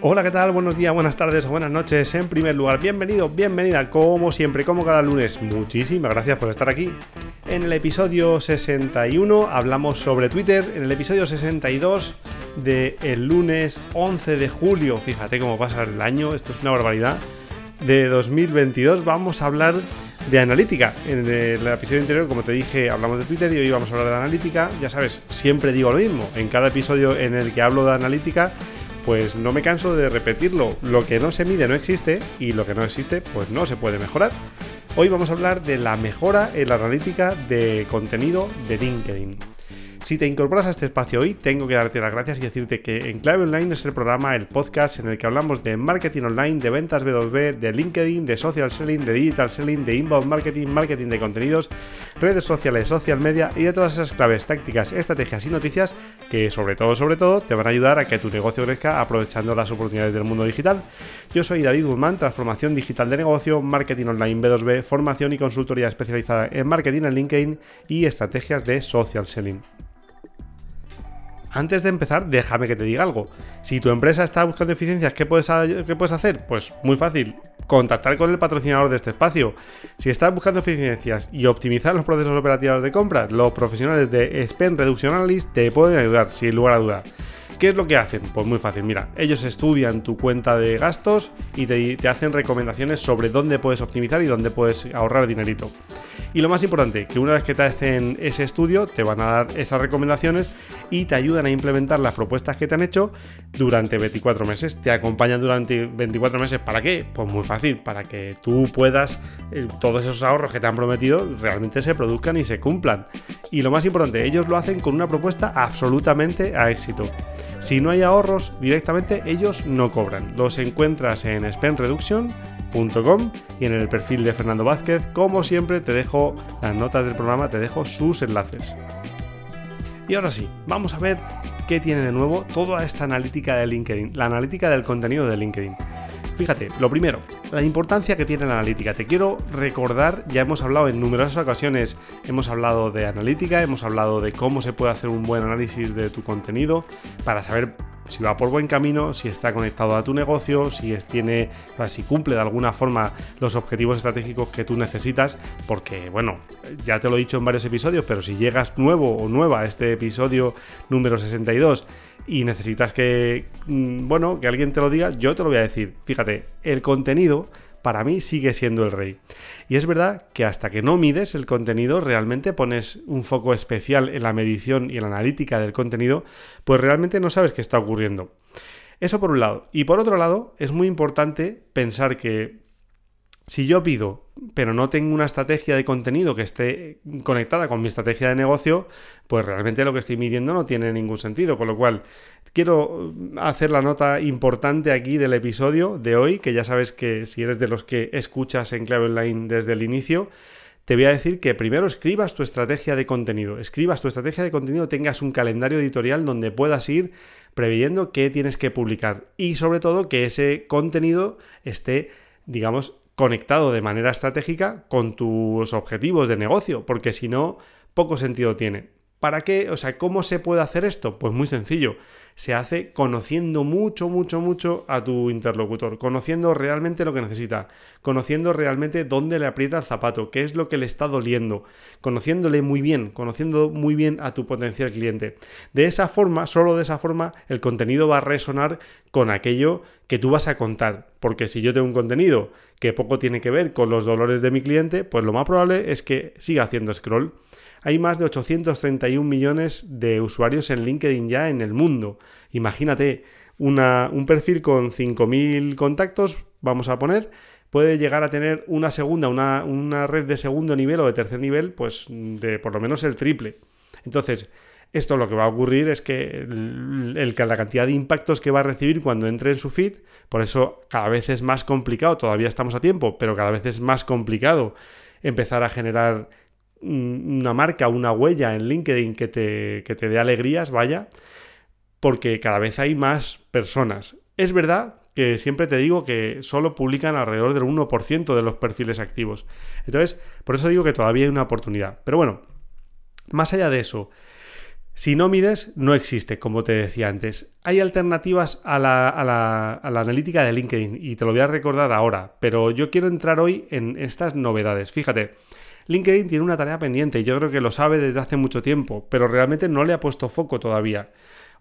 Hola, ¿qué tal? Buenos días, buenas tardes o buenas noches. En primer lugar, bienvenido, bienvenida, como siempre, como cada lunes. Muchísimas gracias por estar aquí. En el episodio 61 hablamos sobre Twitter. En el episodio 62 del el lunes 11 de julio, fíjate cómo pasa el año, esto es una barbaridad, de 2022, vamos a hablar de analítica. En el episodio anterior, como te dije, hablamos de Twitter y hoy vamos a hablar de analítica. Ya sabes, siempre digo lo mismo. En cada episodio en el que hablo de analítica, pues no me canso de repetirlo. Lo que no se mide no existe y lo que no existe pues no se puede mejorar. Hoy vamos a hablar de la mejora en la analítica de contenido de LinkedIn. Si te incorporas a este espacio hoy, tengo que darte las gracias y decirte que En Clave Online es el programa, el podcast en el que hablamos de marketing online, de ventas B2B, de LinkedIn, de social selling, de digital selling, de inbound marketing, marketing de contenidos, redes sociales, social media y de todas esas claves, tácticas, estrategias y noticias que sobre todo, sobre todo, te van a ayudar a que tu negocio crezca aprovechando las oportunidades del mundo digital. Yo soy David Guzmán, transformación digital de negocio, marketing online B2B, formación y consultoría especializada en marketing en LinkedIn y estrategias de social selling. Antes de empezar, déjame que te diga algo. Si tu empresa está buscando eficiencias, ¿qué puedes, ¿qué puedes hacer? Pues muy fácil, contactar con el patrocinador de este espacio. Si estás buscando eficiencias y optimizar los procesos operativos de compra, los profesionales de Spend Reduction Analyst te pueden ayudar, sin lugar a duda. ¿Qué es lo que hacen? Pues muy fácil, mira, ellos estudian tu cuenta de gastos y te, hacen recomendaciones sobre dónde puedes optimizar y dónde puedes ahorrar dinerito. Y lo más importante, que una vez que te hacen ese estudio, te van a dar esas recomendaciones y te ayudan a implementar las propuestas que te han hecho durante 24 meses. Te acompañan durante 24 meses. ¿Para qué? Pues muy fácil, para que tú puedas, eh, todos esos ahorros que te han prometido realmente se produzcan y se cumplan. Y lo más importante, ellos lo hacen con una propuesta absolutamente a éxito. Si no hay ahorros directamente, ellos no cobran. Los encuentras en Spend Reduction y en el perfil de Fernando Vázquez, como siempre, te dejo las notas del programa, te dejo sus enlaces. Y ahora sí, vamos a ver qué tiene de nuevo toda esta analítica de LinkedIn, la analítica del contenido de LinkedIn. Fíjate, lo primero, la importancia que tiene la analítica. Te quiero recordar, ya hemos hablado en numerosas ocasiones, hemos hablado de analítica, hemos hablado de cómo se puede hacer un buen análisis de tu contenido para saber si va por buen camino, si está conectado a tu negocio, si tiene, si cumple de alguna forma los objetivos estratégicos que tú necesitas, porque bueno, ya te lo he dicho en varios episodios, pero si llegas nuevo o nueva a este episodio número 62 y necesitas que, mm, bueno, que alguien te lo diga, yo te lo voy a decir. Fíjate, el contenido para mí sigue siendo el rey. Y es verdad que hasta que no mides el contenido, realmente pones un foco especial en la medición y en la analítica del contenido, pues realmente no sabes qué está ocurriendo. Eso por un lado. Y por otro lado, es muy importante pensar que si yo pido, pero no tengo una estrategia de contenido que esté conectada con mi estrategia de negocio, pues realmente lo que estoy midiendo no tiene ningún sentido. Con lo cual, quiero hacer la nota importante aquí del episodio de hoy, que ya sabes que si eres de los que escuchas en clave online desde el inicio, te voy a decir que primero escribas tu estrategia de contenido. Escribas tu estrategia de contenido, tengas un calendario editorial donde puedas ir previendo qué tienes que publicar y sobre todo que ese contenido esté, digamos, conectado de manera estratégica con tus objetivos de negocio, porque si no, poco sentido tiene. ¿Para qué? O sea, ¿cómo se puede hacer esto? Pues muy sencillo. Se hace conociendo mucho, mucho, mucho a tu interlocutor, conociendo realmente lo que necesita, conociendo realmente dónde le aprieta el zapato, qué es lo que le está doliendo, conociéndole muy bien, conociendo muy bien a tu potencial cliente. De esa forma, solo de esa forma, el contenido va a resonar con aquello que tú vas a contar. Porque si yo tengo un contenido que poco tiene que ver con los dolores de mi cliente, pues lo más probable es que siga haciendo scroll. Hay más de 831 millones de usuarios en LinkedIn ya en el mundo. Imagínate, un perfil con 5.000 contactos, vamos a poner, puede llegar a tener una segunda, una, una red de segundo nivel o de tercer nivel, pues de por lo menos el triple. Entonces, esto lo que va a ocurrir es que la cantidad de impactos que va a recibir cuando entre en su feed, por eso cada vez es más complicado, todavía estamos a tiempo, pero cada vez es más complicado empezar a generar una marca, una huella en LinkedIn que te, que te dé alegrías, vaya, porque cada vez hay más personas. Es verdad que siempre te digo que solo publican alrededor del 1% de los perfiles activos. Entonces, por eso digo que todavía hay una oportunidad. Pero bueno, más allá de eso, Si no mides, no existe, como te decía antes. Hay alternativas a la, a, la, a la, analítica de LinkedIn y te lo voy a recordar ahora, pero yo quiero entrar hoy en estas novedades. Fíjate, LinkedIn tiene una tarea pendiente yo creo que lo sabe desde hace mucho tiempo, pero realmente no le ha puesto foco todavía.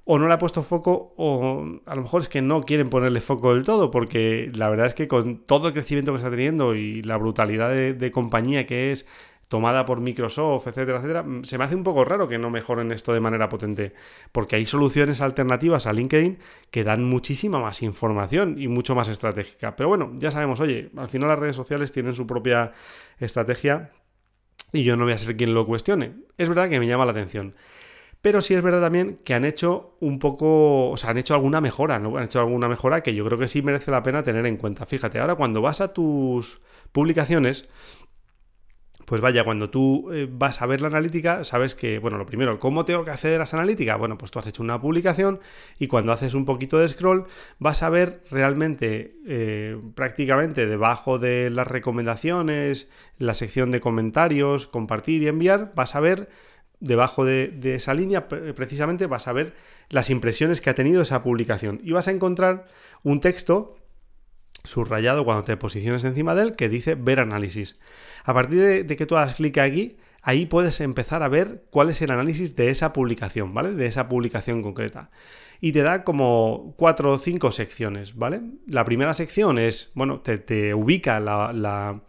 O no le ha puesto foco, o a lo mejor es que no quieren ponerle foco del todo, porque la verdad es que con todo el crecimiento que está teniendo y la brutalidad de, de compañía que es tomada por Microsoft, etcétera, etcétera, mm, se me hace un poco raro que no mejoren esto de manera potente, porque hay soluciones alternativas a LinkedIn que dan muchísima más información y mucho más estratégica. Pero bueno, ya sabemos, oye, al final las redes sociales tienen su propia estrategia y yo no voy a ser quien lo cuestione. Es verdad que me llama la atención. Pero sí es verdad también que han hecho un poco, o sea, han hecho alguna mejora, ¿no? Han hecho alguna mejora que yo creo que sí merece la pena tener en cuenta. Fíjate, ahora cuando vas a tus publicaciones, pues vaya, cuando tú eh, vas a ver la analítica, sabes que, bueno, lo primero, ¿cómo tengo que acceder a esa analítica? Bueno, pues tú has hecho una publicación y cuando haces un poquito de scroll vas a ver realmente eh, prácticamente debajo de las recomendaciones, la sección de comentarios, compartir y enviar, vas a ver debajo de, de esa línea precisamente vas a ver las impresiones que ha tenido esa publicación y vas a encontrar un texto subrayado cuando te posiciones encima de él que dice ver análisis. A partir de, que tú hagas clic aquí, ahí puedes empezar a ver cuál es el análisis de esa publicación, ¿vale? De esa publicación concreta. Y te da como cuatro o cinco secciones, ¿vale? La primera sección es, bueno, te, ubica la,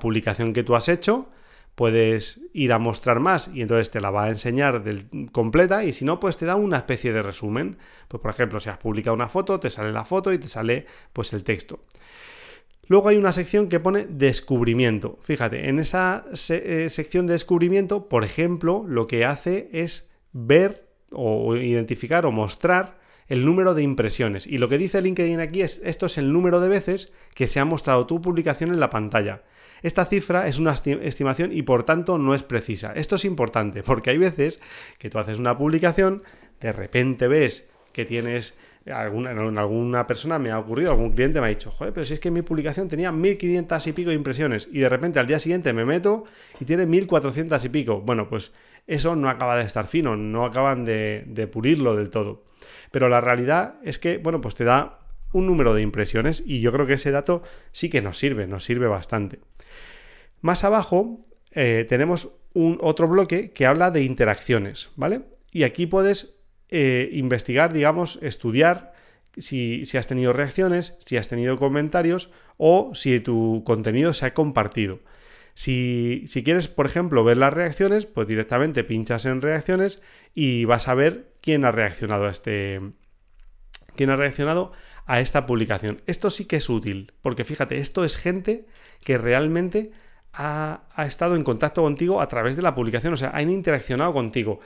publicación que tú has hecho, puedes ir a mostrar más y entonces te la va a enseñar completa y si no, pues te da una especie de resumen. Pues por ejemplo, si has publicado una foto, te sale la foto y te sale pues el texto. Luego hay una sección que pone descubrimiento. Fíjate, en esa eh, sección de descubrimiento, por ejemplo, lo que hace es ver o identificar o mostrar el número de impresiones. Y lo que dice LinkedIn aquí es, esto es el número de veces que se ha mostrado tu publicación en la pantalla. Esta cifra es una estimación y por tanto no es precisa. Esto es importante porque hay veces que tú haces una publicación, de repente ves que tienes alguna, alguna persona me ha ocurrido, algún cliente me ha dicho, joder, pero si es que mi publicación tenía 1500 y pico impresiones y de repente al día siguiente me meto y tiene 1400 y pico. Bueno, pues eso no acaba de estar fino, no acaban de, de pulirlo del todo. Pero la realidad es que, bueno, pues te da un número de impresiones y yo creo que ese dato sí que nos sirve, nos sirve bastante. Más abajo eh, tenemos un otro bloque que habla de interacciones, ¿vale? Y aquí puedes eh, investigar, digamos, estudiar si, has tenido reacciones, si has tenido comentarios o si tu contenido se ha compartido. Si, si, quieres, por ejemplo, ver las reacciones, pues directamente pinchas en reacciones y vas a ver quién ha reaccionado a este. quién ha reaccionado a esta publicación. Esto sí que es útil, porque fíjate, esto es gente que realmente ha, ha estado en contacto contigo a través de la publicación, o sea, han interaccionado contigo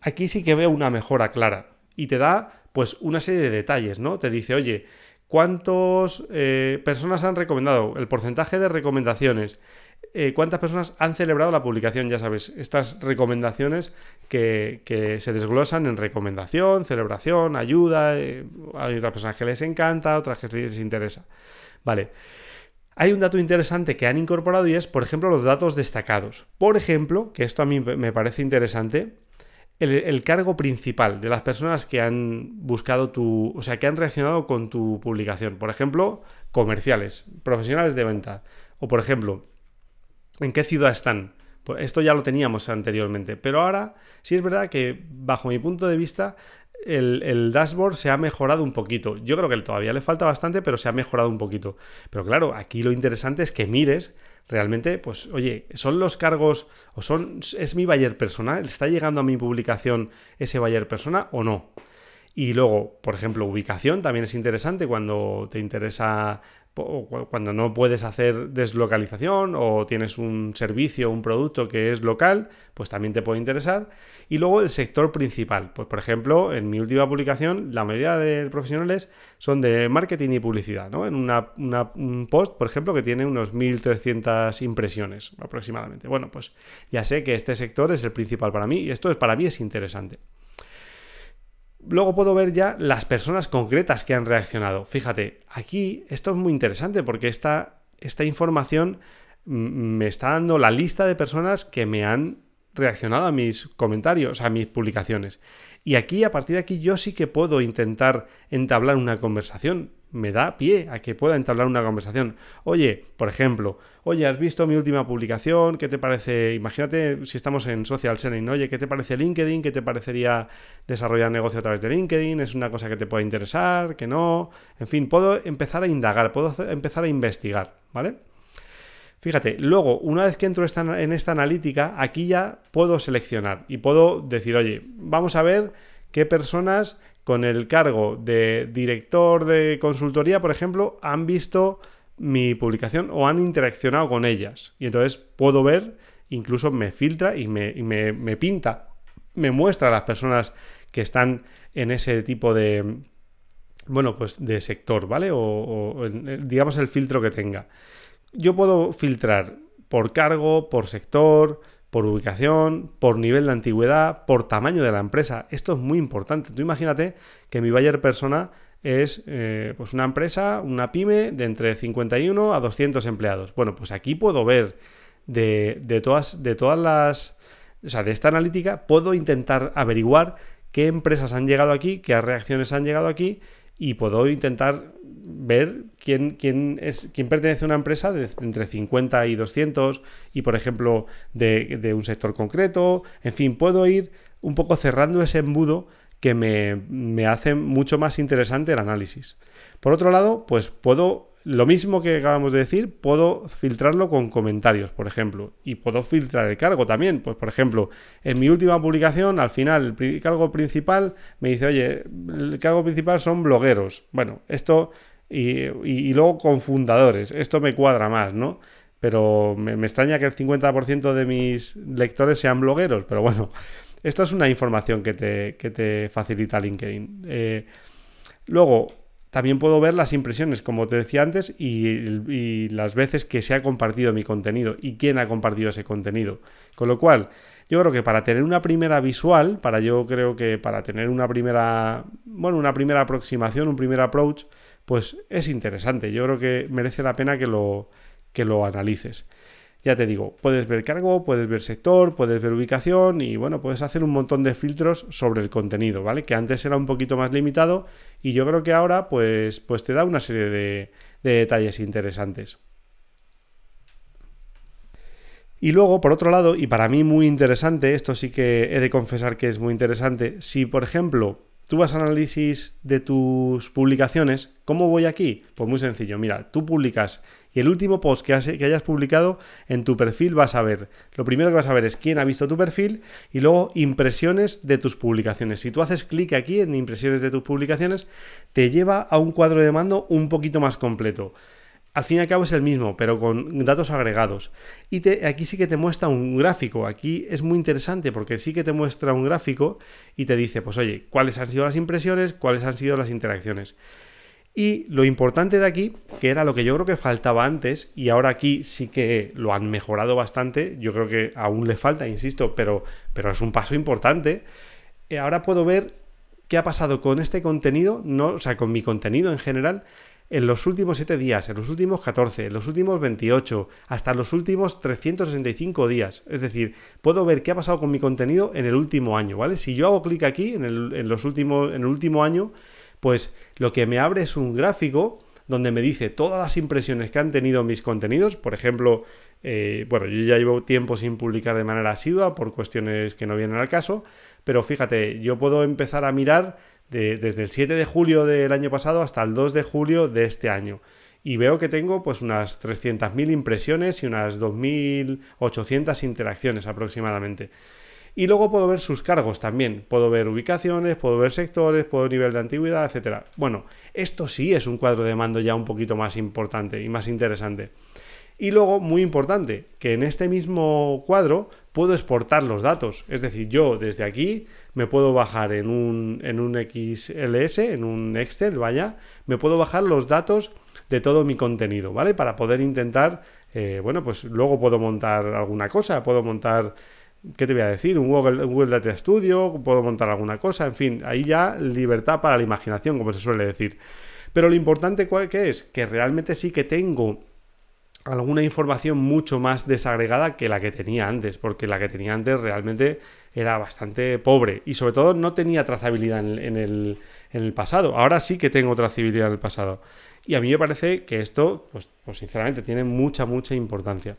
aquí sí que veo una mejora clara y te da pues una serie de detalles, ¿no? Te dice, oye, ¿cuántas eh, personas han recomendado? El porcentaje de recomendaciones. Eh, ¿Cuántas personas han celebrado la publicación? Ya sabes, estas recomendaciones que, se desglosan en recomendación, celebración, ayuda. Eh, hay otras personas que les encanta, otras que les interesa. Vale. Hay un dato interesante que han incorporado y es, por ejemplo, los datos destacados. Por ejemplo, que esto a mí me parece interesante, el, cargo principal de las personas que han buscado tu, o sea, que han reaccionado con tu publicación. Por ejemplo, comerciales, profesionales de venta. O por ejemplo, ¿en qué ciudad están? Pues esto ya lo teníamos anteriormente, pero ahora sí es verdad que bajo mi punto de vista el, el, dashboard se ha mejorado un poquito. Yo creo que todavía le falta bastante, pero se ha mejorado un poquito. Pero claro, aquí lo interesante es que mires realmente, pues, oye, ¿son los cargos o son, es mi buyer persona? ¿Está llegando a mi publicación ese buyer persona o no? Y luego, por ejemplo, ubicación también es interesante cuando te interesa cuando no puedes hacer deslocalización o tienes un servicio, un producto que es local, pues también te puede interesar. Y luego el sector principal. Pues por ejemplo, en mi última publicación, la mayoría de profesionales son de marketing y publicidad, ¿no? En una, un post, por ejemplo, que tiene unos 1.300 impresiones aproximadamente. Bueno, pues ya sé que este sector es el principal para mí y esto es, para mí es interesante. Luego puedo ver ya las personas concretas que han reaccionado. Fíjate, aquí esto es muy interesante porque esta, esta información me está dando la lista de personas que me han reaccionado a mis comentarios, a mis publicaciones. Y aquí, a partir de aquí, yo sí que puedo intentar entablar una conversación. Me da pie a que pueda entablar una conversación. Oye, por ejemplo, oye, ¿has visto mi última publicación? ¿Qué te parece? Imagínate si estamos en social selling, oye, ¿qué te parece LinkedIn? ¿Qué te parecería desarrollar negocio a través de LinkedIn? ¿Es una cosa que te puede interesar? ¿Que no? En fin, puedo empezar a indagar, puedo empezar a investigar, ¿vale? Fíjate, luego, una vez que entro en esta analítica, aquí ya puedo seleccionar y puedo decir, oye, vamos a ver qué personas con el cargo de director de consultoría, por ejemplo, han visto mi publicación o han interaccionado con ellas. Y entonces puedo ver, incluso me filtra y me, me, pinta, me muestra a las personas que están en ese tipo de, bueno, pues de sector, ¿vale? o digamos el filtro que tenga yo puedo filtrar por cargo, por sector, por ubicación, por nivel de antigüedad, por tamaño de la empresa. Esto es muy importante. Tú imagínate que mi buyer persona es eh, pues una empresa, una pyme de entre 51 a 200 empleados. Bueno, pues aquí puedo ver de, de, todas, de todas las... O sea, de esta analítica puedo intentar averiguar qué empresas han llegado aquí, qué reacciones han llegado aquí y puedo intentar ver quién, es, quién pertenece a una empresa de entre 50 y 200 y, por ejemplo, de, de, un sector concreto. En fin, puedo ir un poco cerrando ese embudo que me, me hace mucho más interesante el análisis. Por otro lado, pues puedo lo mismo que acabamos de decir, puedo filtrarlo con comentarios, por ejemplo. Y puedo filtrar el cargo también. Pues, por ejemplo, en mi última publicación, al final, el cargo principal me dice, oye, el cargo principal son blogueros. Bueno, esto. Y, luego con fundadores. Esto me cuadra más, ¿no? Pero me, extraña que el 50% de mis lectores sean blogueros. Pero bueno, esto es una información que te, que te facilita LinkedIn. Eh, luego, también puedo ver las impresiones, como te decía antes, y, las veces que se ha compartido mi contenido y quién ha compartido ese contenido. Con lo cual, yo creo que para tener una primera visual, para yo creo que para tener una primera, bueno, una primera aproximación, un primer approach, pues es interesante. Yo creo que merece la pena que lo, que lo analices. Ya te digo, puedes ver cargo, puedes ver sector, puedes ver ubicación y bueno, puedes hacer un montón de filtros sobre el contenido, ¿vale? Que antes era un poquito más limitado y yo creo que ahora pues, pues te da una serie de, de detalles interesantes. Y luego, por otro lado, y para mí muy interesante, esto sí que he de confesar que es muy interesante, si por ejemplo tú vas a análisis de tus publicaciones, ¿cómo voy aquí? Pues muy sencillo, mira, tú publicas y el último post que, que, hayas publicado en tu perfil vas a ver, lo primero que vas a ver es quién ha visto tu perfil y luego impresiones de tus publicaciones. Si tú haces clic aquí en impresiones de tus publicaciones, te lleva a un cuadro de mando un poquito más completo al fin y al cabo es el mismo, pero con datos agregados. Y te, aquí sí que te muestra un gráfico. Aquí es muy interesante porque sí que te muestra un gráfico y te dice, pues oye, cuáles han sido las impresiones, cuáles han sido las interacciones. Y lo importante de aquí, que era lo que yo creo que faltaba antes, y ahora aquí sí que lo han mejorado bastante, yo creo que aún le falta, insisto, pero, pero es un paso importante. Eh, ahora puedo ver qué ha pasado con este contenido, no, o sea, con mi contenido en general, en los últimos 7 días, en los últimos 14, en los últimos 28, hasta los últimos 365 días. Es decir, puedo ver qué ha pasado con mi contenido en el último año, ¿vale? Si yo hago clic aquí en el, los últimos, en el último año, pues lo que me abre es un gráfico donde me dice todas las impresiones que han tenido mis contenidos. Por ejemplo, eh, bueno, yo ya llevo tiempo sin publicar de manera asidua por cuestiones que no vienen al caso, pero fíjate, yo puedo empezar a mirar desde el 7 de julio del año pasado hasta el 2 de julio de este año. Y veo que tengo pues unas 300.000 impresiones y unas 2.800 interacciones aproximadamente. Y luego puedo ver sus cargos también. Puedo ver ubicaciones, puedo ver sectores, puedo ver nivel de antigüedad, etc. Bueno, esto sí es un cuadro de mando ya un poquito más importante y más interesante. Y luego, muy importante, que en este mismo cuadro puedo exportar los datos. Es decir, yo desde aquí me puedo bajar en un, en un XLS, en un Excel, vaya, me puedo bajar los datos de todo mi contenido, ¿vale? Para poder intentar, eh, bueno, pues luego puedo montar alguna cosa, puedo montar, ¿qué te voy a decir? Un Google, Google Data Studio, puedo montar alguna cosa, en fin, ahí ya libertad para la imaginación, como se suele decir. Pero lo importante, ¿cuál que es? Que realmente sí que tengo alguna información mucho más desagregada que la que tenía antes, porque la que tenía antes realmente era bastante pobre y sobre todo no tenía trazabilidad en, el, en el, pasado. Ahora sí que tengo trazabilidad en el pasado. Y a mí me parece que esto, pues, pues sinceramente, tiene mucha, mucha importancia.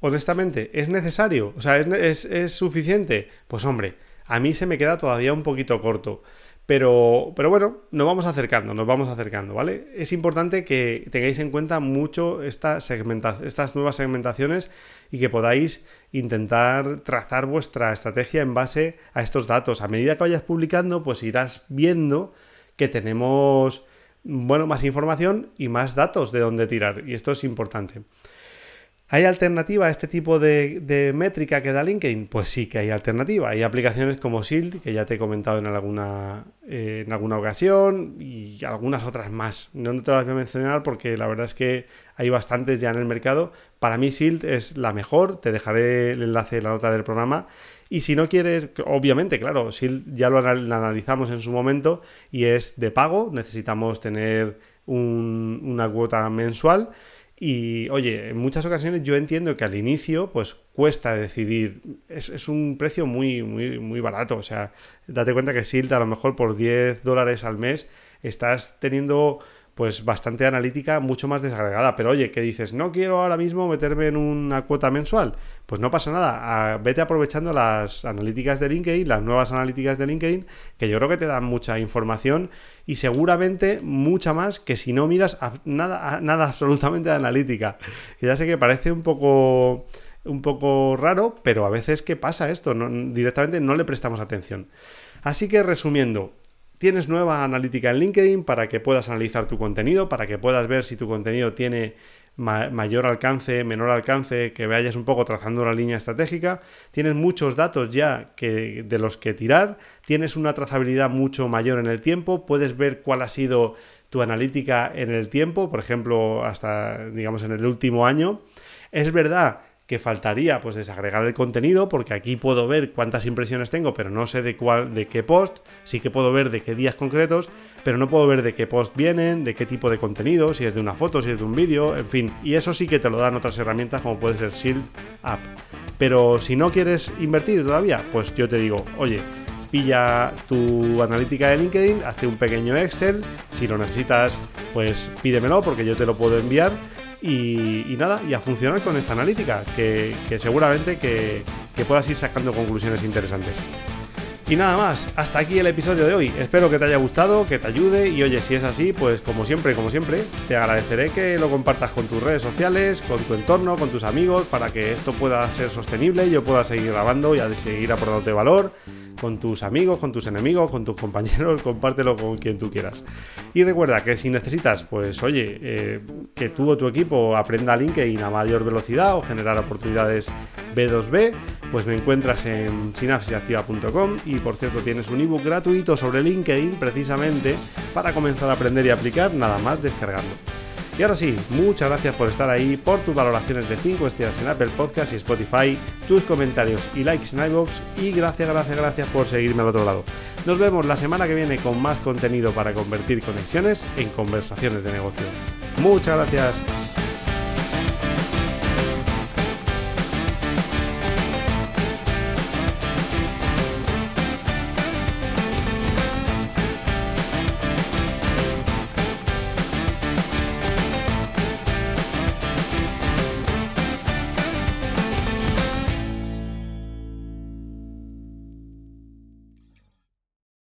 Honestamente, ¿es necesario? O sea, ¿es, es suficiente? Pues hombre, a mí se me queda todavía un poquito corto. Pero, pero bueno, nos vamos acercando, nos vamos acercando, ¿vale? Es importante que tengáis en cuenta mucho esta estas nuevas segmentaciones y que podáis intentar trazar vuestra estrategia en base a estos datos. A medida que vayas publicando, pues irás viendo que tenemos, bueno, más información y más datos de dónde tirar. Y esto es importante. ¿Hay alternativa a este tipo de, métrica que da LinkedIn? Pues sí que hay alternativa. Hay aplicaciones como Shield, que ya te he comentado en alguna, eh, en alguna ocasión, y algunas otras más. No te las voy a mencionar porque la verdad es que hay bastantes ya en el mercado. Para mí Shield es la mejor, te dejaré el enlace en la nota del programa. Y si no quieres, obviamente, claro, Shield ya lo analizamos en su momento y es de pago, necesitamos tener una cuota mensual. Y oye, en muchas ocasiones yo entiendo que al inicio pues cuesta decidir, es, un precio muy, muy, muy barato, o sea, date cuenta que Silt a lo mejor por 10 dólares al mes estás teniendo pues bastante analítica, mucho más desagregada. Pero oye, que dices, no quiero ahora mismo meterme en una cuota mensual, pues no pasa nada. vete aprovechando las analíticas de LinkedIn, las nuevas analíticas de LinkedIn, que yo creo que te dan mucha información y seguramente mucha más que si no miras nada, nada absolutamente de analítica. Ya sé que parece un poco un poco raro, pero a veces que pasa esto, directamente no le prestamos atención. Así que resumiendo, Tienes nueva analítica en LinkedIn para que puedas analizar tu contenido, para que puedas ver si tu contenido tiene mayor alcance, menor alcance, que vayas un poco trazando una línea estratégica. Tienes muchos datos ya que, de los que tirar, tienes una trazabilidad mucho mayor en el tiempo, puedes ver cuál ha sido tu analítica en el tiempo, por ejemplo, hasta digamos en el último año. Es verdad que faltaría pues desagregar el contenido porque aquí puedo ver cuántas impresiones tengo pero no sé de cuál de qué post. Sí que puedo ver de qué días concretos pero no puedo ver de qué post vienen de qué tipo de contenido si es de una foto si es de un vídeo en fin. Y eso sí que te lo dan otras herramientas como puede ser Shield App. Pero si no quieres invertir todavía pues yo te digo oye pilla tu analítica de LinkedIn, hazte un pequeño Excel, si lo necesitas, pues pídemelo porque yo te lo puedo enviar y, nada, y a funcionar con esta analítica, que, seguramente que, que puedas ir sacando conclusiones interesantes. Y nada más, hasta aquí el episodio de hoy. Espero que te haya gustado, que te ayude y oye, si es así, pues como siempre, como siempre, te agradeceré que lo compartas con tus redes sociales, con tu entorno, con tus amigos, para que esto pueda ser sostenible yo pueda seguir grabando y seguir aportándote valor con tus amigos, con tus enemigos, con tus compañeros, compártelo con quien tú quieras. Y recuerda que si necesitas, pues oye, eh, que tú o tu equipo aprenda LinkedIn a mayor velocidad o generar oportunidades B2B, pues me encuentras en sinapsisactiva.com y por cierto tienes un ebook gratuito sobre LinkedIn precisamente para comenzar a aprender y aplicar, nada más descargarlo. Y ahora sí, muchas gracias por estar ahí, por tus valoraciones de 5 estrellas en Apple Podcast y Spotify, tus comentarios y likes en iVoox y gracias, gracias, gracias por seguirme al otro lado. Nos vemos la semana que viene con más contenido para convertir conexiones en conversaciones de negocio. Muchas gracias.